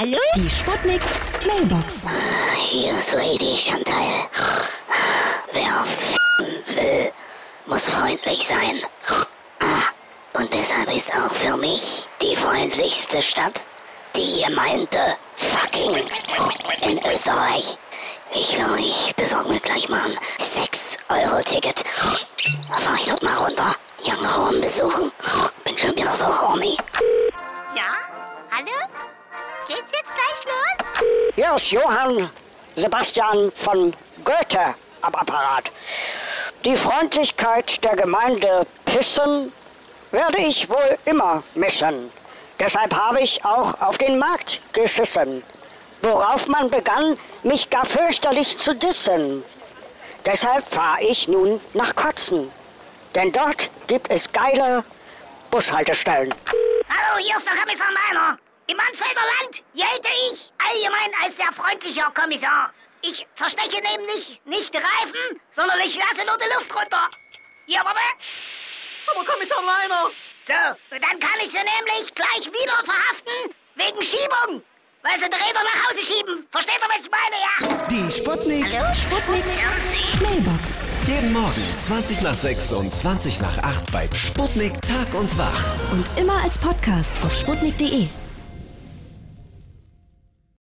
Hallo? Die Sputnik Mailbox. Hier ist Lady Chantal. Wer f***en will, muss freundlich sein. Und deshalb ist auch für mich die freundlichste Stadt die Gemeinde fucking in Österreich. Ich glaube, ich besorge mir gleich mal ein 6-Euro-Ticket. Da fahr ich dort mal runter. Young Horn besuchen. Bin schon wieder so horny. Ja? Hallo? Geht's jetzt gleich los? Hier ist Johann Sebastian von Goethe am Apparat. Die Freundlichkeit der Gemeinde Pissen werde ich wohl immer missen. Deshalb habe ich auch auf den Markt geschissen, worauf man begann, mich gar fürchterlich zu dissen. Deshalb fahre ich nun nach Kotzen, denn dort gibt es geile Bushaltestellen. Hallo, hier ist der Kommissar Meiner. Im Mansfelder Land gelte ich allgemein als sehr freundlicher Kommissar. Ich zersteche nämlich nicht Reifen, sondern ich lasse nur die Luft runter. Hier, warte. Aber Kommissar Leiner! So, dann kann ich sie nämlich gleich wieder verhaften wegen Schiebung. Weil sie die Räder nach Hause schieben. Versteht ihr, was ich meine, ja? Die Sputnik. Hallo, Sputnik Mailbox. Jeden Morgen 20 nach 6 und 20 nach 8 bei Sputnik Tag und Wach. Und immer als Podcast auf sputnik.de.